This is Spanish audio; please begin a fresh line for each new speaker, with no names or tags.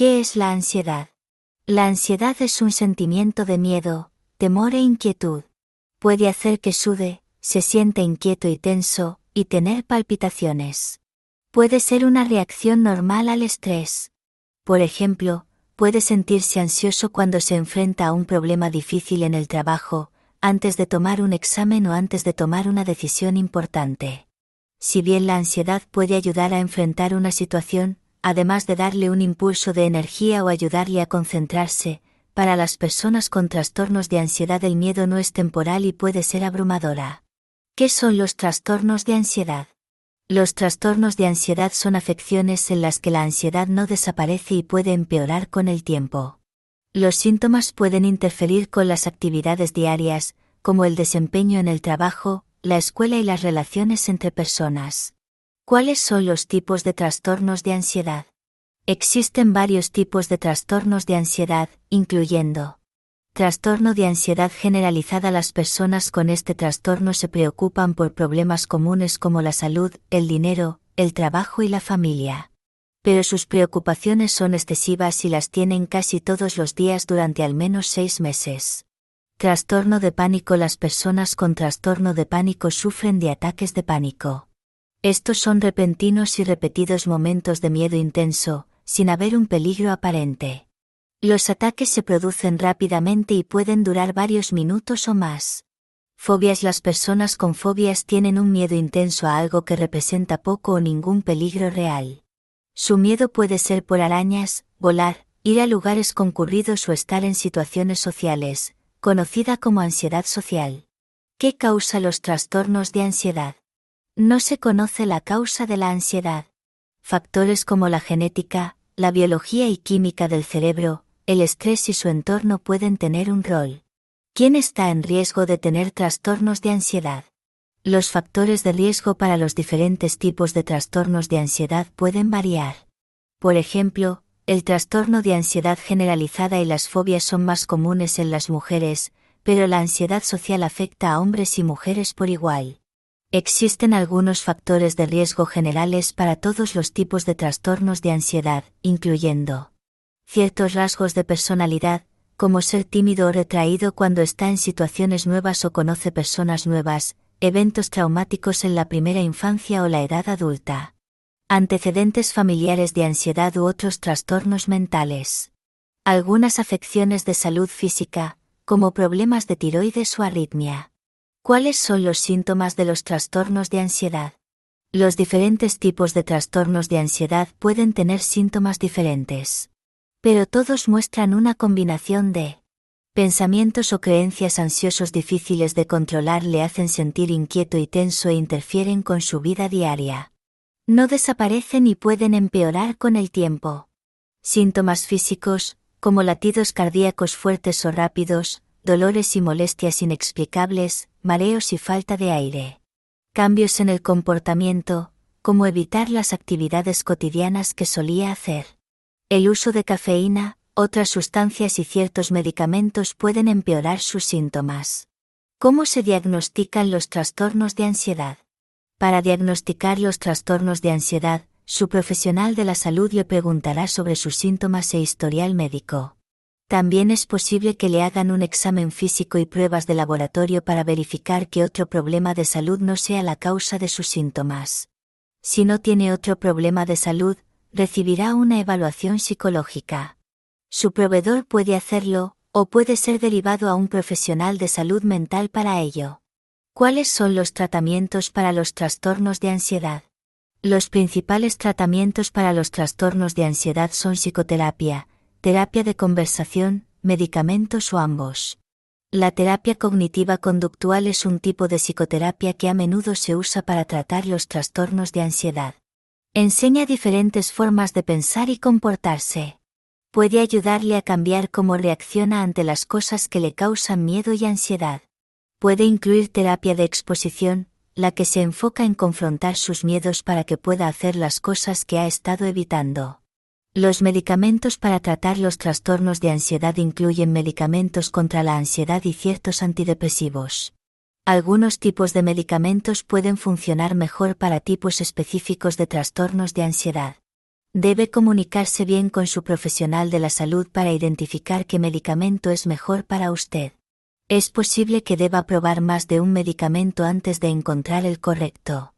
¿Qué es la ansiedad? La ansiedad es un sentimiento de miedo, temor e inquietud. Puede hacer que sude, se siente inquieto y tenso, y tener palpitaciones. Puede ser una reacción normal al estrés. Por ejemplo, puede sentirse ansioso cuando se enfrenta a un problema difícil en el trabajo, antes de tomar un examen o antes de tomar una decisión importante. Si bien la ansiedad puede ayudar a enfrentar una situación, además de darle un impulso de energía o ayudarle a concentrarse, para las personas con trastornos de ansiedad el miedo no es temporal y puede ser abrumadora. ¿Qué son los trastornos de ansiedad? Los trastornos de ansiedad son afecciones en las que la ansiedad no desaparece y puede empeorar con el tiempo. Los síntomas pueden interferir con las actividades diarias, como el desempeño en el trabajo, la escuela y las relaciones entre personas. ¿Cuáles son los tipos de trastornos de ansiedad? Existen varios tipos de trastornos de ansiedad, incluyendo Trastorno de ansiedad generalizada. Las personas con este trastorno se preocupan por problemas comunes como la salud, el dinero, el trabajo y la familia. Pero sus preocupaciones son excesivas y las tienen casi todos los días durante al menos seis meses. Trastorno de pánico. Las personas con trastorno de pánico sufren de ataques de pánico. Estos son repentinos y repetidos momentos de miedo intenso, sin haber un peligro aparente. Los ataques se producen rápidamente y pueden durar varios minutos o más. Fobias Las personas con fobias tienen un miedo intenso a algo que representa poco o ningún peligro real. Su miedo puede ser por arañas, volar, ir a lugares concurridos o estar en situaciones sociales, conocida como ansiedad social. ¿Qué causa los trastornos de ansiedad? No se conoce la causa de la ansiedad. Factores como la genética, la biología y química del cerebro, el estrés y su entorno pueden tener un rol. ¿Quién está en riesgo de tener trastornos de ansiedad? Los factores de riesgo para los diferentes tipos de trastornos de ansiedad pueden variar. Por ejemplo, el trastorno de ansiedad generalizada y las fobias son más comunes en las mujeres, pero la ansiedad social afecta a hombres y mujeres por igual. Existen algunos factores de riesgo generales para todos los tipos de trastornos de ansiedad, incluyendo ciertos rasgos de personalidad, como ser tímido o retraído cuando está en situaciones nuevas o conoce personas nuevas, eventos traumáticos en la primera infancia o la edad adulta, antecedentes familiares de ansiedad u otros trastornos mentales, algunas afecciones de salud física, como problemas de tiroides o arritmia ¿Cuáles son los síntomas de los trastornos de ansiedad? Los diferentes tipos de trastornos de ansiedad pueden tener síntomas diferentes. Pero todos muestran una combinación de pensamientos o creencias ansiosos difíciles de controlar le hacen sentir inquieto y tenso e interfieren con su vida diaria. No desaparecen y pueden empeorar con el tiempo. Síntomas físicos, como latidos cardíacos fuertes o rápidos, dolores y molestias inexplicables, mareos y falta de aire. Cambios en el comportamiento, como evitar las actividades cotidianas que solía hacer. El uso de cafeína, otras sustancias y ciertos medicamentos pueden empeorar sus síntomas. ¿Cómo se diagnostican los trastornos de ansiedad? Para diagnosticar los trastornos de ansiedad, su profesional de la salud le preguntará sobre sus síntomas e historial médico. También es posible que le hagan un examen físico y pruebas de laboratorio para verificar que otro problema de salud no sea la causa de sus síntomas. Si no tiene otro problema de salud, recibirá una evaluación psicológica. Su proveedor puede hacerlo, o puede ser derivado a un profesional de salud mental para ello. ¿Cuáles son los tratamientos para los trastornos de ansiedad? Los principales tratamientos para los trastornos de ansiedad son psicoterapia, terapia de conversación, medicamentos o ambos. La terapia cognitiva conductual es un tipo de psicoterapia que a menudo se usa para tratar los trastornos de ansiedad. Enseña diferentes formas de pensar y comportarse. Puede ayudarle a cambiar cómo reacciona ante las cosas que le causan miedo y ansiedad. Puede incluir terapia de exposición, la que se enfoca en confrontar sus miedos para que pueda hacer las cosas que ha estado evitando. Los medicamentos para tratar los trastornos de ansiedad incluyen medicamentos contra la ansiedad y ciertos antidepresivos. Algunos tipos de medicamentos pueden funcionar mejor para tipos específicos de trastornos de ansiedad. Debe comunicarse bien con su profesional de la salud para identificar qué medicamento es mejor para usted. Es posible que deba probar más de un medicamento antes de encontrar el correcto.